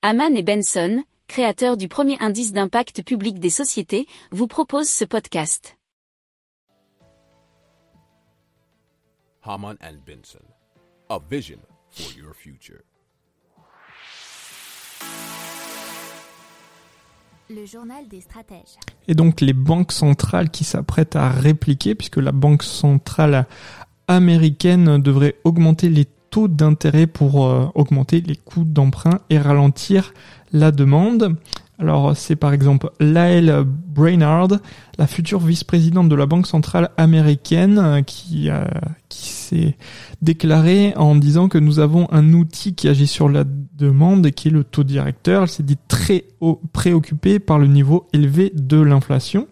Haman et Benson, créateurs du premier indice d'impact public des sociétés, vous proposent ce podcast. Haman and Benson, a vision for your future. Le journal des stratèges. Et donc les banques centrales qui s'apprêtent à répliquer, puisque la Banque centrale américaine devrait augmenter les taux d'intérêt pour euh, augmenter les coûts d'emprunt et ralentir la demande. Alors c'est par exemple Lael Brainard, la future vice-présidente de la Banque centrale américaine, euh, qui, euh, qui s'est déclarée en disant que nous avons un outil qui agit sur la demande et qui est le taux directeur. Elle s'est dit très préoccupée par le niveau élevé de l'inflation.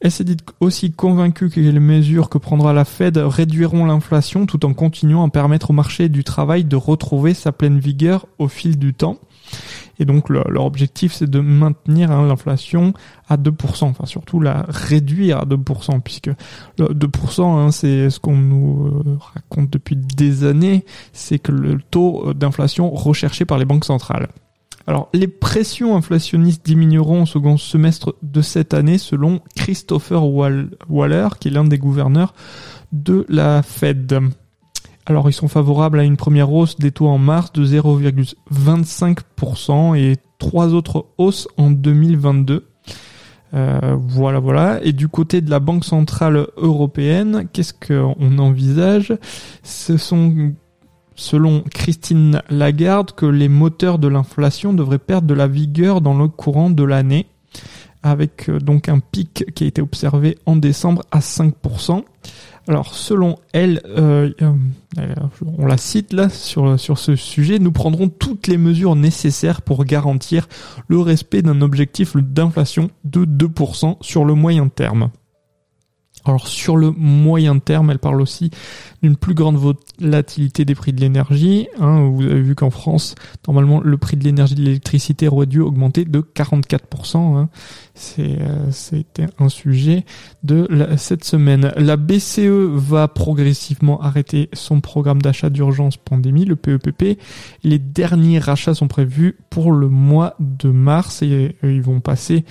Elle s'est dit aussi convaincue que les mesures que prendra la Fed réduiront l'inflation tout en continuant à permettre au marché du travail de retrouver sa pleine vigueur au fil du temps? Et donc leur objectif c'est de maintenir hein, l'inflation à 2%, enfin surtout la réduire à 2%, puisque le 2% hein, c'est ce qu'on nous euh, raconte depuis des années, c'est que le taux d'inflation recherché par les banques centrales. Alors, les pressions inflationnistes diminueront au second semestre de cette année selon Christopher Waller, qui est l'un des gouverneurs de la Fed. Alors, ils sont favorables à une première hausse des taux en mars de 0,25% et trois autres hausses en 2022. Euh, voilà, voilà. Et du côté de la Banque Centrale Européenne, qu'est-ce qu'on envisage? Ce sont selon Christine Lagarde, que les moteurs de l'inflation devraient perdre de la vigueur dans le courant de l'année, avec euh, donc un pic qui a été observé en décembre à 5%. Alors selon elle, euh, euh, on la cite là sur, sur ce sujet, nous prendrons toutes les mesures nécessaires pour garantir le respect d'un objectif d'inflation de 2% sur le moyen terme. Alors sur le moyen terme, elle parle aussi d'une plus grande volatilité des prix de l'énergie. Hein, vous avez vu qu'en France, normalement, le prix de l'énergie de l'électricité aurait dû augmenter de 44%. Hein. Euh, c'était un sujet de cette semaine. La BCE va progressivement arrêter son programme d'achat d'urgence pandémie, le PEPP. E Les derniers rachats sont prévus pour le mois de mars et euh, ils vont passer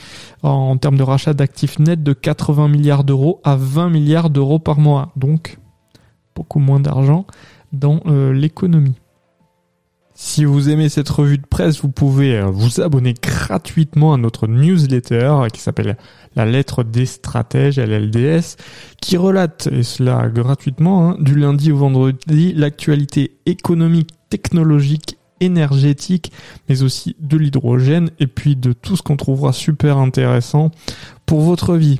en termes de rachat d'actifs nets de 80 milliards d'euros à 20 milliards d'euros par mois. Donc, beaucoup moins d'argent dans euh, l'économie. Si vous aimez cette revue de presse, vous pouvez euh, vous abonner gratuitement à notre newsletter qui s'appelle La lettre des stratèges, LLDS, qui relate, et cela gratuitement, hein, du lundi au vendredi, l'actualité économique, technologique, énergétique, mais aussi de l'hydrogène, et puis de tout ce qu'on trouvera super intéressant pour votre vie.